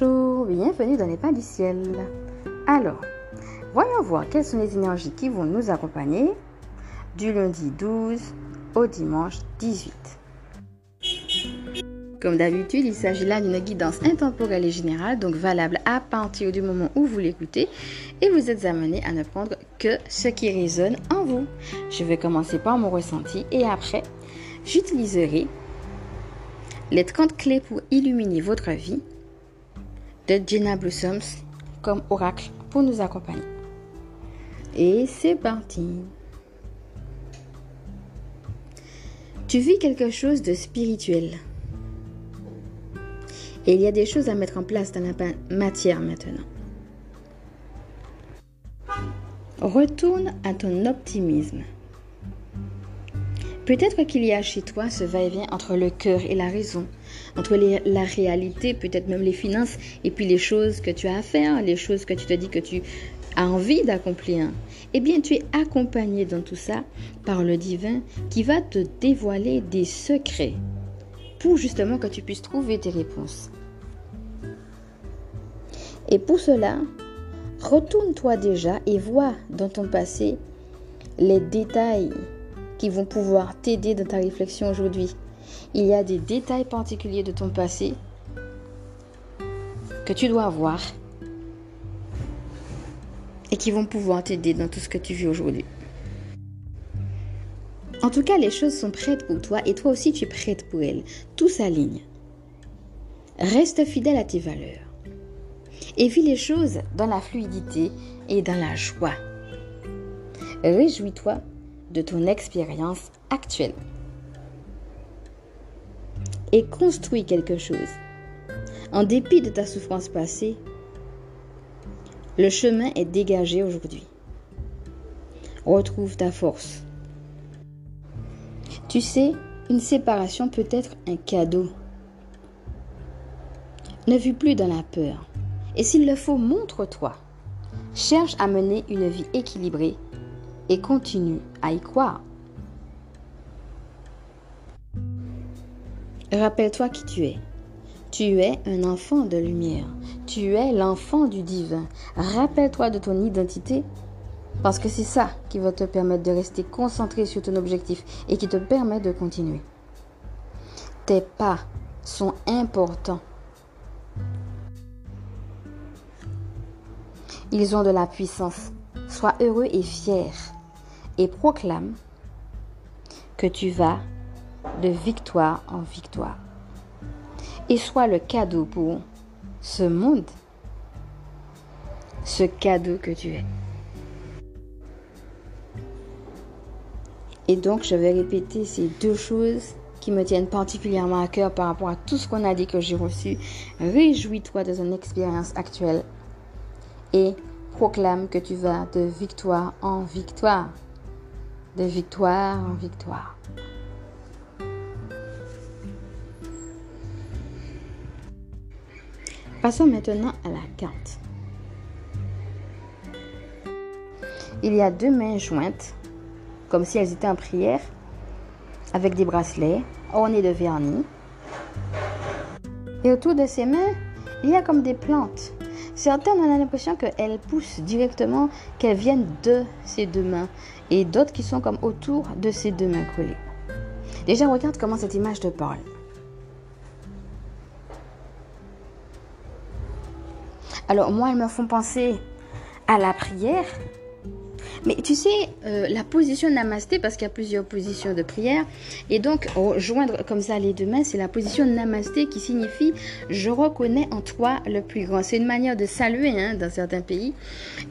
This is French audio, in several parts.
Bonjour, bienvenue dans les pas du ciel. Alors, voyons voir quelles sont les énergies qui vont nous accompagner du lundi 12 au dimanche 18. Comme d'habitude, il s'agit là d'une guidance intemporelle et générale, donc valable à partir du moment où vous l'écoutez, et vous êtes amené à ne prendre que ce qui résonne en vous. Je vais commencer par mon ressenti et après, j'utiliserai les 30 clés pour illuminer votre vie de Jenna Blossoms comme oracle pour nous accompagner. Et c'est parti. Tu vis quelque chose de spirituel. Et il y a des choses à mettre en place dans la matière maintenant. Retourne à ton optimisme. Peut-être qu'il y a chez toi ce va-et-vient entre le cœur et la raison, entre la réalité, peut-être même les finances, et puis les choses que tu as à faire, les choses que tu te dis que tu as envie d'accomplir. Eh bien, tu es accompagné dans tout ça par le divin qui va te dévoiler des secrets pour justement que tu puisses trouver tes réponses. Et pour cela, retourne-toi déjà et vois dans ton passé les détails qui vont pouvoir t'aider dans ta réflexion aujourd'hui. Il y a des détails particuliers de ton passé que tu dois voir et qui vont pouvoir t'aider dans tout ce que tu vis aujourd'hui. En tout cas, les choses sont prêtes pour toi et toi aussi tu es prête pour elles. Tout s'aligne. Reste fidèle à tes valeurs et vis les choses dans la fluidité et dans la joie. Réjouis-toi de ton expérience actuelle. Et construis quelque chose. En dépit de ta souffrance passée, le chemin est dégagé aujourd'hui. Retrouve ta force. Tu sais, une séparation peut être un cadeau. Ne vis plus dans la peur. Et s'il le faut, montre-toi. Cherche à mener une vie équilibrée et continue à y croire. Rappelle-toi qui tu es. Tu es un enfant de lumière. Tu es l'enfant du divin. Rappelle-toi de ton identité parce que c'est ça qui va te permettre de rester concentré sur ton objectif et qui te permet de continuer. Tes pas sont importants. Ils ont de la puissance. Sois heureux et fier et proclame que tu vas de victoire en victoire. Et sois le cadeau pour ce monde, ce cadeau que tu es. Et donc, je vais répéter ces deux choses qui me tiennent particulièrement à cœur par rapport à tout ce qu'on a dit que j'ai reçu. Réjouis-toi de ton expérience actuelle et proclame que tu vas de victoire en victoire de victoire en victoire. Passons maintenant à la carte. Il y a deux mains jointes, comme si elles étaient en prière, avec des bracelets ornés de vernis. Et autour de ces mains, il y a comme des plantes Certaines, on a l'impression qu'elles poussent directement, qu'elles viennent de ces deux mains. Et d'autres qui sont comme autour de ces deux mains collées. Déjà, regarde comment cette image te parle. Alors, moi, elles me font penser à la prière, mais tu sais, euh, la position namasté, parce qu'il y a plusieurs positions de prière, et donc joindre comme ça les deux mains, c'est la position namasté qui signifie je reconnais en toi le plus grand. C'est une manière de saluer hein, dans certains pays,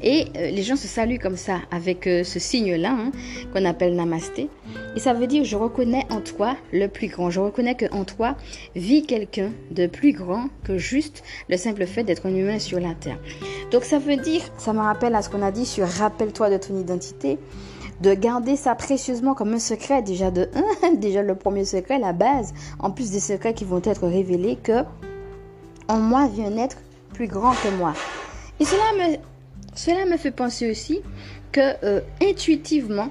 et euh, les gens se saluent comme ça, avec euh, ce signe-là hein, qu'on appelle namasté. Et ça veut dire je reconnais en toi le plus grand. Je reconnais que en toi vit quelqu'un de plus grand que juste le simple fait d'être un humain sur la terre. Donc ça veut dire, ça me rappelle à ce qu'on a dit sur rappelle-toi de ton de garder ça précieusement comme un secret déjà de déjà le premier secret, la base, en plus des secrets qui vont être révélés que en moi vient un être plus grand que moi. Et cela me, cela me fait penser aussi que euh, intuitivement,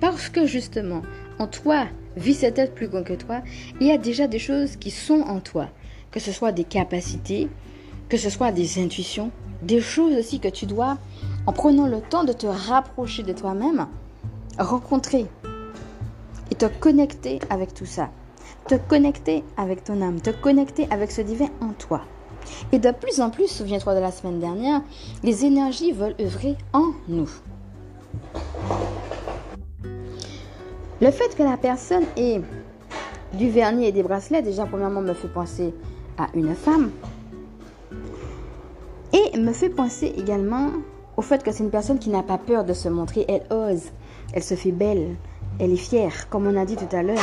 parce que justement en toi vit cet être plus grand que toi, il y a déjà des choses qui sont en toi, que ce soit des capacités, que ce soit des intuitions, des choses aussi que tu dois, en prenant le temps de te rapprocher de toi-même, rencontrer et te connecter avec tout ça. Te connecter avec ton âme, te connecter avec ce divin en toi. Et de plus en plus, souviens-toi de la semaine dernière, les énergies veulent œuvrer en nous. Le fait que la personne ait du vernis et des bracelets, déjà premièrement me fait penser à une femme. Et me fait penser également au fait que c'est une personne qui n'a pas peur de se montrer, elle ose, elle se fait belle, elle est fière, comme on a dit tout à l'heure.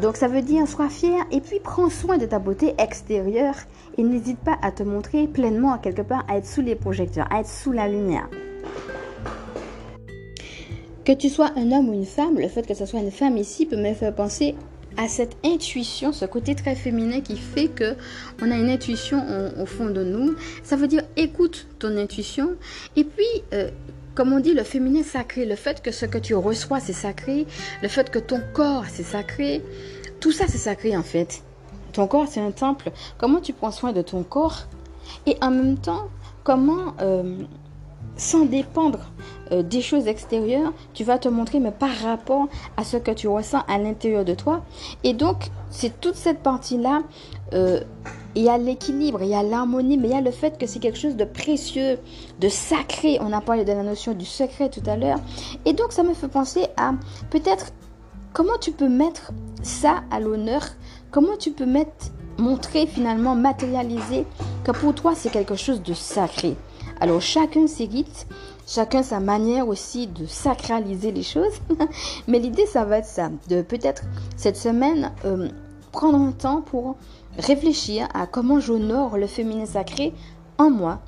Donc ça veut dire sois fier et puis prends soin de ta beauté extérieure et n'hésite pas à te montrer pleinement quelque part, à être sous les projecteurs, à être sous la lumière. Que tu sois un homme ou une femme, le fait que ce soit une femme ici peut me faire penser à cette intuition, ce côté très féminin qui fait que on a une intuition au, fond de nous. Ça veut dire écoute ton intuition et puis euh, comme on dit, le féminin sacré, le fait que ce que tu reçois, c'est sacré, le fait que ton corps, c'est sacré, tout ça, c'est sacré en fait. Ton corps, c'est un temple. Comment tu prends soin de ton corps? Et en même temps, comment, euh, sans dépendre euh, des choses extérieures, tu vas te montrer, mais par rapport à ce que tu ressens à l'intérieur de toi. Et donc, c'est toute cette partie-là. Euh, il y a l'équilibre, il y a l'harmonie, mais il y a le fait que c'est quelque chose de précieux, de sacré. On a parlé de la notion du secret tout à l'heure. Et donc, ça me fait penser à peut-être comment tu peux mettre ça à l'honneur, comment tu peux mettre, montrer finalement, matérialiser que pour toi, c'est quelque chose de sacré. Alors, chacun ses rites, chacun sa manière aussi de sacraliser les choses. Mais l'idée, ça va être ça, de peut-être cette semaine euh, prendre un temps pour réfléchir à comment j'honore le féminin sacré en moi,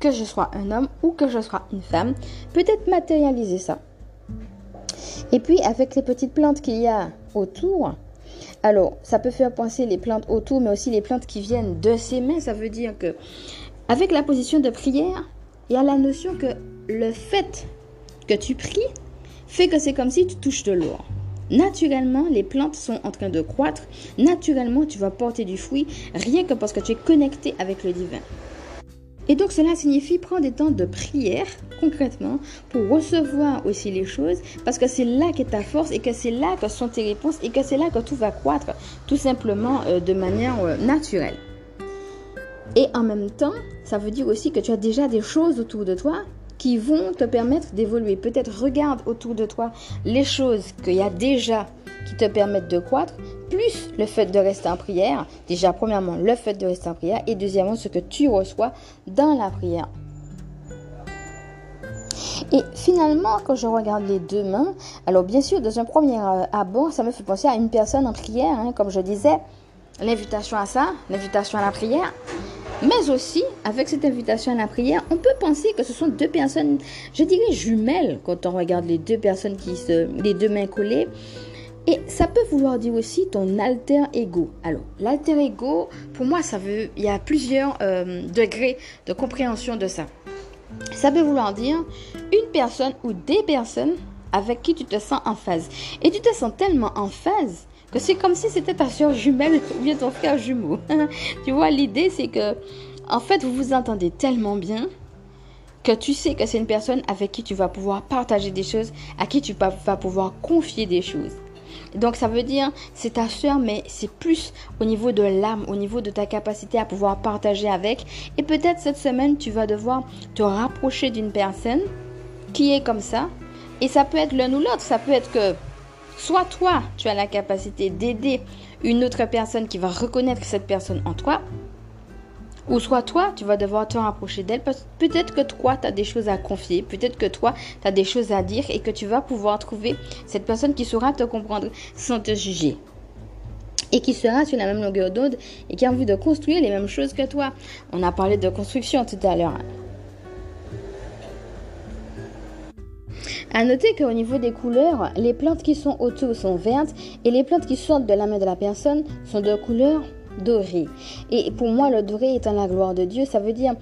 que je sois un homme ou que je sois une femme. Peut-être matérialiser ça. Et puis, avec les petites plantes qu'il y a autour, alors, ça peut faire penser les plantes autour, mais aussi les plantes qui viennent de ses mains. Ça veut dire que, avec la position de prière, il y a la notion que le fait que tu pries fait que c'est comme si tu touches de l'eau. Naturellement, les plantes sont en train de croître. Naturellement, tu vas porter du fruit rien que parce que tu es connecté avec le divin. Et donc cela signifie prendre des temps de prière concrètement pour recevoir aussi les choses parce que c'est là qu'est ta force et que c'est là que sont tes réponses et que c'est là que tout va croître tout simplement euh, de manière euh, naturelle. Et en même temps, ça veut dire aussi que tu as déjà des choses autour de toi qui vont te permettre d'évoluer. Peut-être regarde autour de toi les choses qu'il y a déjà qui te permettent de croître, plus le fait de rester en prière. Déjà, premièrement, le fait de rester en prière et deuxièmement, ce que tu reçois dans la prière. Et finalement, quand je regarde les deux mains, alors bien sûr, dans un premier euh, abord, ça me fait penser à une personne en prière, hein, comme je disais, l'invitation à ça, l'invitation à la prière. Mais aussi, avec cette invitation à la prière, on peut penser que ce sont deux personnes, je dirais jumelles, quand on regarde les deux personnes qui se, les deux mains collées. Et ça peut vouloir dire aussi ton alter ego. Alors, l'alter ego, pour moi, ça veut, il y a plusieurs euh, degrés de compréhension de ça. Ça peut vouloir dire une personne ou des personnes avec qui tu te sens en phase. Et tu te sens tellement en phase que c'est comme si c'était ta soeur jumelle ou bien ton frère jumeau. tu vois, l'idée c'est que, en fait, vous vous entendez tellement bien que tu sais que c'est une personne avec qui tu vas pouvoir partager des choses, à qui tu vas pouvoir confier des choses. Donc ça veut dire c'est ta soeur, mais c'est plus au niveau de l'âme, au niveau de ta capacité à pouvoir partager avec. Et peut-être cette semaine, tu vas devoir te rapprocher d'une personne qui est comme ça. Et ça peut être l'un ou l'autre. Ça peut être que Soit toi, tu as la capacité d'aider une autre personne qui va reconnaître cette personne en toi, ou soit toi, tu vas devoir te rapprocher d'elle parce que peut-être que toi, tu as des choses à confier, peut-être que toi, tu as des choses à dire et que tu vas pouvoir trouver cette personne qui saura te comprendre sans te juger. Et qui sera sur la même longueur d'onde et qui a envie de construire les mêmes choses que toi. On a parlé de construction tout à l'heure. À noter qu'au niveau des couleurs, les plantes qui sont autour sont vertes et les plantes qui sortent de la main de la personne sont de couleur doré. Et pour moi, le doré étant la gloire de Dieu, ça veut dire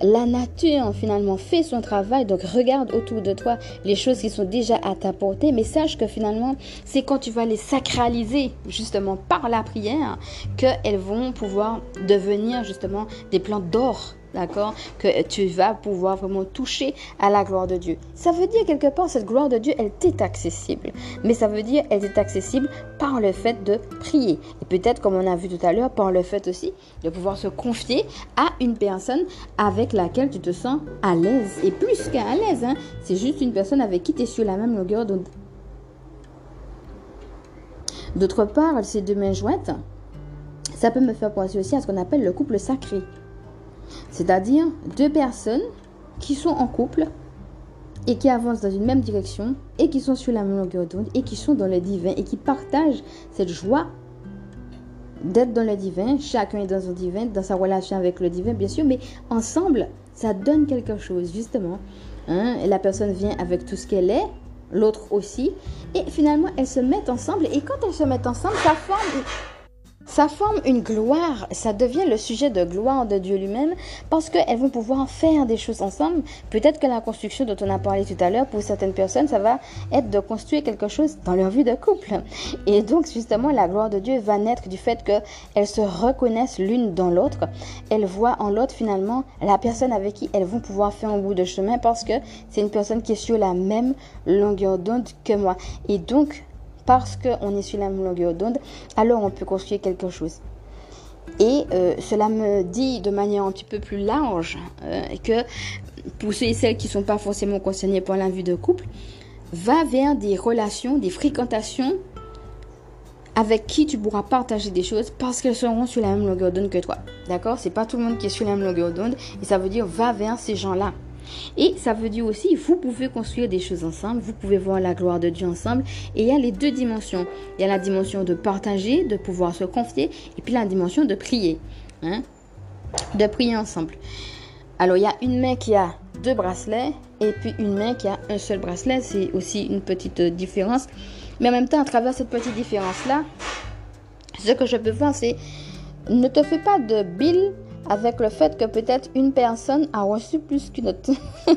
la nature finalement fait son travail. Donc regarde autour de toi les choses qui sont déjà à ta portée, mais sache que finalement, c'est quand tu vas les sacraliser justement par la prière qu'elles vont pouvoir devenir justement des plantes d'or d'accord, que tu vas pouvoir vraiment toucher à la gloire de Dieu. Ça veut dire quelque part, cette gloire de Dieu, elle t'est accessible. Mais ça veut dire, elle est accessible par le fait de prier. Et peut-être, comme on a vu tout à l'heure, par le fait aussi de pouvoir se confier à une personne avec laquelle tu te sens à l'aise. Et plus qu'à l'aise, hein, c'est juste une personne avec qui tu es sur la même longueur d'onde. D'autre part, ces deux mains jointes, ça peut me faire penser aussi à ce qu'on appelle le couple sacré. C'est-à-dire deux personnes qui sont en couple et qui avancent dans une même direction et qui sont sur la même longueur d'onde et qui sont dans le divin et qui partagent cette joie d'être dans le divin. Chacun est dans son divin, dans sa relation avec le divin, bien sûr, mais ensemble, ça donne quelque chose, justement. Hein? Et la personne vient avec tout ce qu'elle est, l'autre aussi, et finalement, elles se mettent ensemble. Et quand elles se mettent ensemble, ça forme ça forme une gloire, ça devient le sujet de gloire de Dieu lui-même parce qu'elles vont pouvoir faire des choses ensemble. Peut-être que la construction dont on a parlé tout à l'heure, pour certaines personnes, ça va être de construire quelque chose dans leur vie de couple. Et donc, justement, la gloire de Dieu va naître du fait qu'elles se reconnaissent l'une dans l'autre. Elles voient en l'autre finalement la personne avec qui elles vont pouvoir faire un bout de chemin parce que c'est une personne qui est sur la même longueur d'onde que moi. Et donc, parce qu'on est sur la même longueur d'onde, alors on peut construire quelque chose. Et euh, cela me dit de manière un petit peu plus large euh, que pour ceux et celles qui ne sont pas forcément concernés par la de couple, va vers des relations, des fréquentations avec qui tu pourras partager des choses parce qu'elles seront sur la même longueur d'onde que toi. D'accord? C'est pas tout le monde qui est sur la même longueur d'onde et ça veut dire va vers ces gens-là. Et ça veut dire aussi, vous pouvez construire des choses ensemble, vous pouvez voir la gloire de Dieu ensemble. Et il y a les deux dimensions. Il y a la dimension de partager, de pouvoir se confier, et puis la dimension de prier. Hein? De prier ensemble. Alors, il y a une main qui a deux bracelets, et puis une main qui a un seul bracelet. C'est aussi une petite différence. Mais en même temps, à travers cette petite différence-là, ce que je peux voir, c'est ne te fais pas de bill avec le fait que peut-être une personne a reçu plus qu'une autre.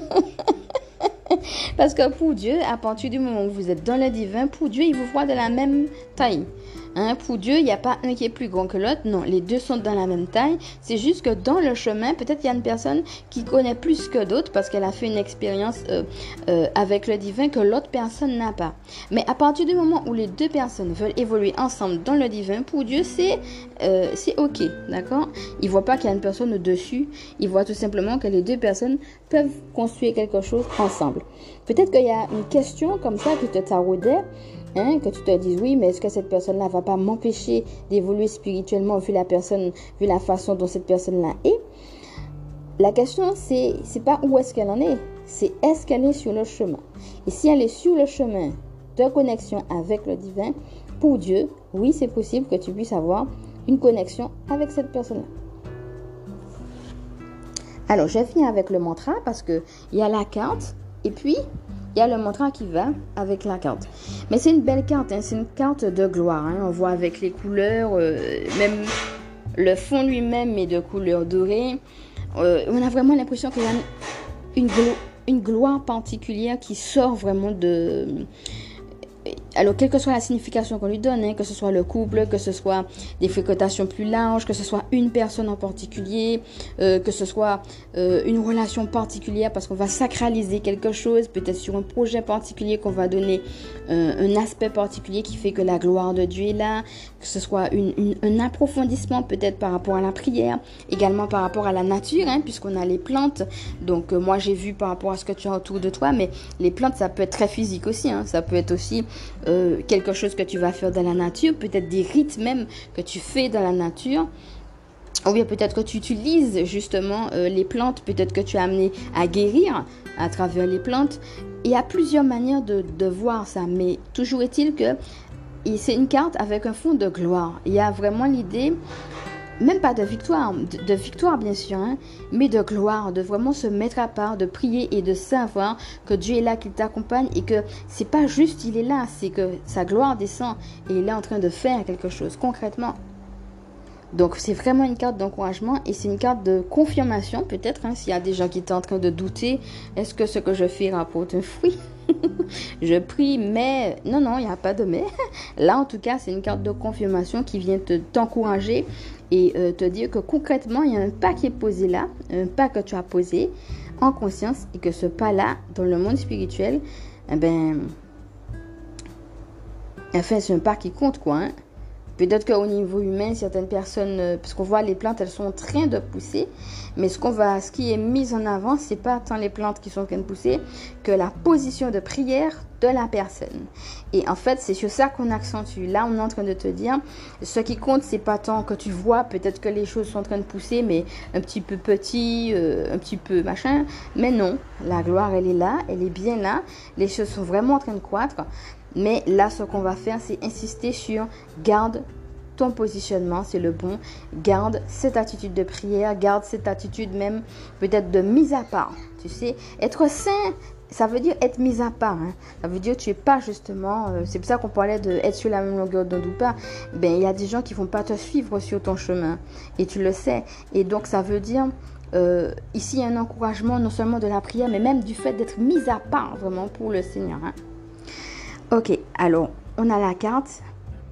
Parce que pour Dieu, à partir du moment où vous êtes dans le divin, pour Dieu, il vous voit de la même taille. Pour Dieu, il n'y a pas un qui est plus grand que l'autre. Non, les deux sont dans la même taille. C'est juste que dans le chemin, peut-être il y a une personne qui connaît plus que d'autres parce qu'elle a fait une expérience euh, euh, avec le divin que l'autre personne n'a pas. Mais à partir du moment où les deux personnes veulent évoluer ensemble dans le divin, pour Dieu, c'est euh, c'est ok, d'accord? Il voit pas qu'il y a une personne au-dessus. Il voit tout simplement que les deux personnes peuvent construire quelque chose ensemble. Peut-être qu'il y a une question comme ça qui te taraudait. Hein, que tu te dises oui, mais est-ce que cette personne-là va pas m'empêcher d'évoluer spirituellement vu la personne, vu la façon dont cette personne-là est? La question, c'est c'est pas où est-ce qu'elle en est, c'est est-ce qu'elle est sur le chemin? Et si elle est sur le chemin de connexion avec le divin, pour Dieu, oui, c'est possible que tu puisses avoir une connexion avec cette personne-là. Alors, je viens avec le mantra parce que il y a la carte et puis il y a le mantra qui va avec la carte. Mais c'est une belle carte, hein. c'est une carte de gloire. Hein. On voit avec les couleurs, euh, même le fond lui-même est de couleur dorée. Euh, on a vraiment l'impression qu'il y a une gloire particulière qui sort vraiment de, alors, quelle que soit la signification qu'on lui donne, hein, que ce soit le couple, que ce soit des fréquentations plus larges, que ce soit une personne en particulier, euh, que ce soit euh, une relation particulière parce qu'on va sacraliser quelque chose, peut-être sur un projet particulier qu'on va donner euh, un aspect particulier qui fait que la gloire de Dieu est là, que ce soit un approfondissement peut-être par rapport à la prière, également par rapport à la nature, hein, puisqu'on a les plantes. Donc, moi j'ai vu par rapport à ce que tu as autour de toi, mais les plantes ça peut être très physique aussi, hein. ça peut être aussi euh, quelque chose que tu vas faire dans la nature, peut-être des rites même que tu fais dans la nature. Ou bien peut-être que tu utilises justement euh, les plantes, peut-être que tu as amené à guérir à travers les plantes. Il y a plusieurs manières de, voir ça, mais toujours est-il que c'est une carte avec un fond de gloire. Il y a vraiment l'idée même pas de victoire, de, victoire bien sûr, hein, mais de gloire, de vraiment se mettre à part, de prier et de savoir que Dieu est là, qu'il t'accompagne et que c'est pas juste il est là, c'est que sa gloire descend et il est en train de faire quelque chose concrètement. Donc c'est vraiment une carte d'encouragement et c'est une carte de confirmation peut-être hein, s'il y a des gens qui sont en train de douter, est-ce que ce que je fais rapporte un fruit? Je prie mais non non, il n'y a pas de mais. Là en tout cas, c'est une carte de confirmation qui vient te t'encourager et euh, te dire que concrètement, il y a un pas qui est posé là, un pas que tu as posé en conscience et que ce pas-là, dans le monde spirituel, eh ben, enfin, c'est un pas qui compte, quoi. Hein. Peut-être qu'au niveau humain, certaines personnes, euh, parce qu'on voit les plantes, elles sont en train de pousser, mais ce qu'on va, ce qui est mis en avant, c'est pas tant les plantes qui sont en train de pousser que la position de prière de la personne. Et en fait, c'est sur ça qu'on accentue. Là, on est en train de te dire, ce qui compte, c'est pas tant que tu vois, peut-être que les choses sont en train de pousser, mais un petit peu petit, euh, un petit peu machin. Mais non, la gloire, elle est là, elle est bien là. Les choses sont vraiment en train de croître. Mais là, ce qu'on va faire, c'est insister sur garde ton positionnement, c'est le bon. Garde cette attitude de prière, garde cette attitude même peut-être de mise à part. Tu sais, être saint, ça veut dire être mis à part. Hein. Ça veut dire que tu es pas justement. Euh, c'est pour ça qu'on parlait de être sur la même longueur d'onde ou pas. Ben il y a des gens qui vont pas te suivre sur ton chemin et tu le sais. Et donc ça veut dire euh, ici un encouragement non seulement de la prière, mais même du fait d'être mis à part vraiment pour le Seigneur. Hein. Ok, alors on a la carte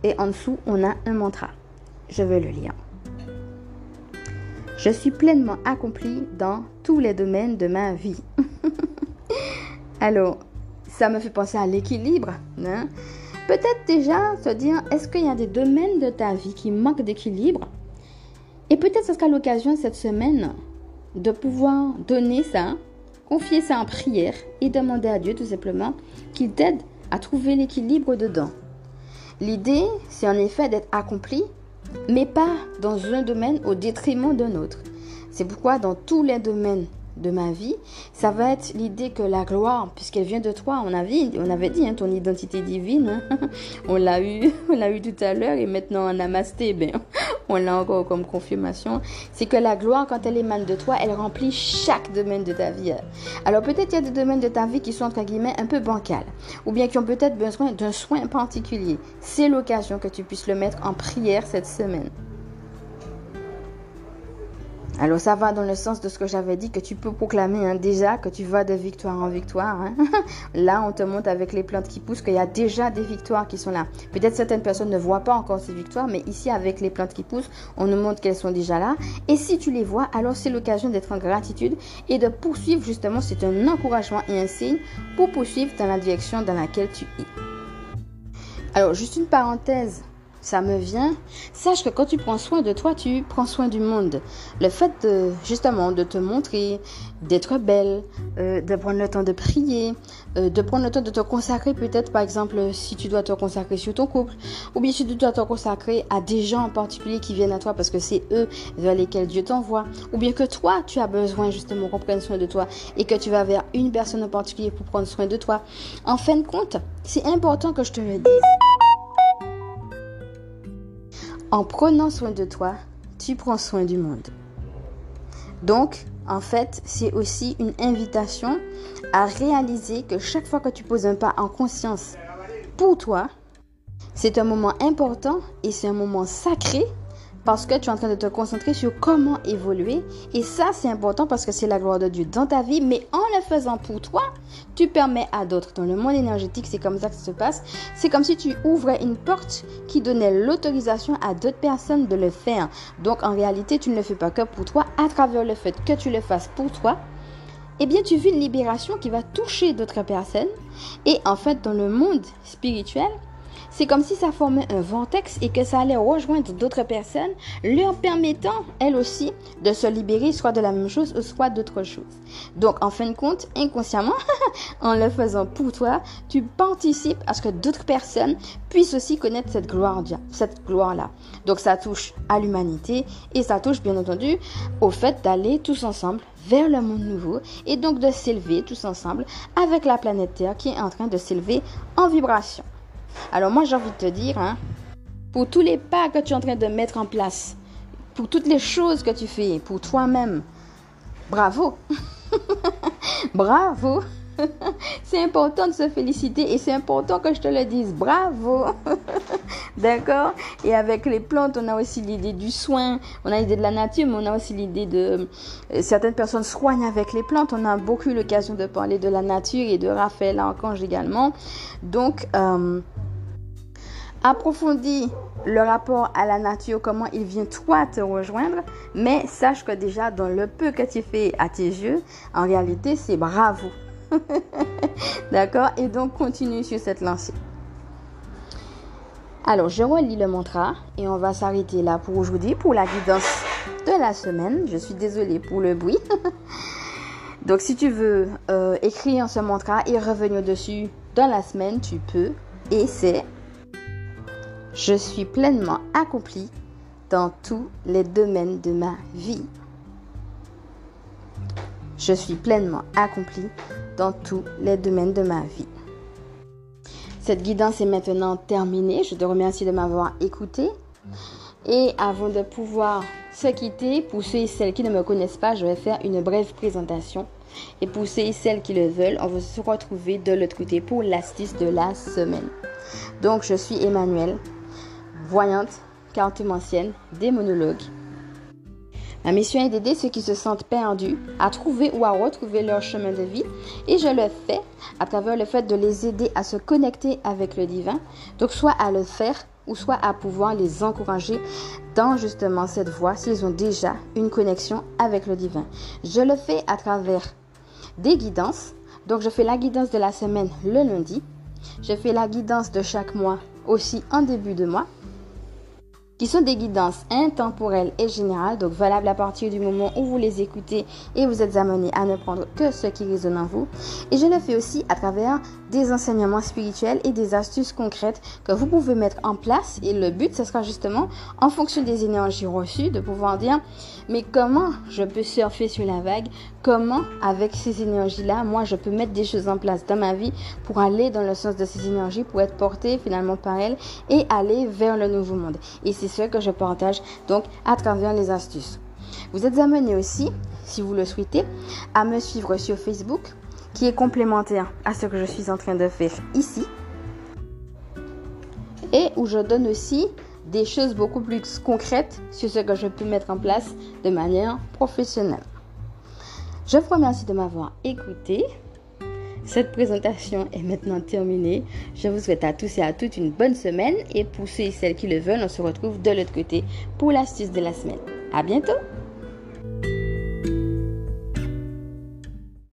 et en dessous on a un mantra. Je vais le lire. Je suis pleinement accompli dans tous les domaines de ma vie. alors, ça me fait penser à l'équilibre. Hein? Peut-être déjà se dire, est-ce qu'il y a des domaines de ta vie qui manquent d'équilibre? Et peut-être ce sera l'occasion cette semaine de pouvoir donner ça, confier ça en prière et demander à Dieu tout simplement qu'il t'aide à trouver l'équilibre dedans. L'idée, c'est en effet d'être accompli, mais pas dans un domaine au détriment d'un autre. C'est pourquoi dans tous les domaines de ma vie, ça va être l'idée que la gloire, puisqu'elle vient de toi, on avait, on avait dit hein, ton identité divine, hein. on l'a eu, on l'a eu tout à l'heure et maintenant en namasté, ben, on l'a encore comme confirmation, c'est que la gloire, quand elle émane de toi, elle remplit chaque domaine de ta vie. Alors peut-être il y a des domaines de ta vie qui sont entre guillemets un peu bancals, ou bien qui ont peut-être besoin d'un soin particulier. C'est l'occasion que tu puisses le mettre en prière cette semaine. Alors ça va dans le sens de ce que j'avais dit, que tu peux proclamer hein, déjà que tu vas de victoire en victoire. Hein. là, on te montre avec les plantes qui poussent qu'il y a déjà des victoires qui sont là. Peut-être certaines personnes ne voient pas encore ces victoires, mais ici, avec les plantes qui poussent, on nous montre qu'elles sont déjà là. Et si tu les vois, alors c'est l'occasion d'être en gratitude et de poursuivre justement. C'est un encouragement et un signe pour poursuivre dans la direction dans laquelle tu es. Alors, juste une parenthèse ça me vient, sache que quand tu prends soin de toi, tu prends soin du monde. Le fait de, justement de te montrer, d'être belle, euh, de prendre le temps de prier, euh, de prendre le temps de te consacrer peut-être par exemple si tu dois te consacrer sur ton couple, ou bien si tu dois te consacrer à des gens en particulier qui viennent à toi parce que c'est eux vers lesquels Dieu t'envoie, ou bien que toi tu as besoin justement qu'on prenne soin de toi et que tu vas vers une personne en particulier pour prendre soin de toi. En fin de compte, c'est important que je te le dise. En prenant soin de toi, tu prends soin du monde. Donc, en fait, c'est aussi une invitation à réaliser que chaque fois que tu poses un pas en conscience pour toi, c'est un moment important et c'est un moment sacré parce que tu es en train de te concentrer sur comment évoluer. Et ça, c'est important parce que c'est la gloire de Dieu dans ta vie. Mais en le faisant pour toi, tu permets à d'autres. Dans le monde énergétique, c'est comme ça que ça se passe. C'est comme si tu ouvrais une porte qui donnait l'autorisation à d'autres personnes de le faire. Donc en réalité, tu ne le fais pas que pour toi. À travers le fait que tu le fasses pour toi, eh bien, tu vis une libération qui va toucher d'autres personnes. Et en fait, dans le monde spirituel, c'est comme si ça formait un vortex et que ça allait rejoindre d'autres personnes, leur permettant, elles aussi, de se libérer soit de la même chose ou soit d'autre chose. Donc, en fin de compte, inconsciemment, en le faisant pour toi, tu participes à ce que d'autres personnes puissent aussi connaître cette gloire, cette gloire-là. Donc, ça touche à l'humanité et ça touche, bien entendu, au fait d'aller tous ensemble vers le monde nouveau et donc de s'élever tous ensemble avec la planète Terre qui est en train de s'élever en vibration. Alors moi j'ai envie de te dire, hein, pour tous les pas que tu es en train de mettre en place, pour toutes les choses que tu fais, pour toi-même, bravo. bravo. c'est important de se féliciter et c'est important que je te le dise. Bravo. D'accord? Et avec les plantes, on a aussi l'idée du soin, on a l'idée de la nature, mais on a aussi l'idée de... Euh, certaines personnes soignent avec les plantes. On a beaucoup l'occasion de parler de la nature et de Raphaël Archange également. Donc, euh, approfondis le rapport à la nature, comment il vient toi te rejoindre, mais sache que déjà dans le peu que tu fais à tes yeux, en réalité c'est bravo. D'accord? Et donc continue sur cette lancée. Alors je relis le mantra et on va s'arrêter là pour aujourd'hui pour la guidance de la semaine. Je suis désolée pour le bruit. donc si tu veux euh, écrire ce mantra et revenir dessus dans la semaine, tu peux. Et c'est je suis pleinement accompli dans tous les domaines de ma vie. Je suis pleinement accompli dans tous les domaines de ma vie. Cette guidance est maintenant terminée. Je te remercie de m'avoir écouté. Et avant de pouvoir se quitter, pour ceux et celles qui ne me connaissent pas, je vais faire une brève présentation. Et pour ceux et celles qui le veulent, on va se retrouver de l'autre côté pour l'astuce de la semaine. Donc, je suis Emmanuel, voyante, cartomancienne, démonologue. Ma mission est d'aider ceux qui se sentent perdus à trouver ou à retrouver leur chemin de vie et je le fais à travers le fait de les aider à se connecter avec le divin, donc soit à le faire ou soit à pouvoir les encourager dans justement cette voie s'ils ont déjà une connexion avec le divin. Je le fais à travers des guidances. Donc je fais la guidance de la semaine le lundi. Je fais la guidance de chaque mois aussi en début de mois qui sont des guidances intemporelles et générales, donc valables à partir du moment où vous les écoutez et vous êtes amené à ne prendre que ce qui résonne en vous. Et je le fais aussi à travers enseignements spirituels et des astuces concrètes que vous pouvez mettre en place. Et le but, ce sera justement, en fonction des énergies reçues, de pouvoir dire, mais comment je peux surfer sur la vague? Comment, avec ces énergies-là, moi, je peux mettre des choses en place dans ma vie pour aller dans le sens de ces énergies, pour être porté finalement par elles et aller vers le nouveau monde? Et c'est ce que je partage donc à travers les astuces. Vous êtes amené aussi, si vous le souhaitez, à me suivre sur Facebook, qui est complémentaire à ce que je suis en train de faire ici. Et où je donne aussi des choses beaucoup plus concrètes sur ce que je peux mettre en place de manière professionnelle. Je vous remercie de m'avoir écouté. Cette présentation est maintenant terminée. Je vous souhaite à tous et à toutes une bonne semaine et pour ceux et celles qui le veulent, on se retrouve de l'autre côté pour l'astuce de la semaine. À bientôt!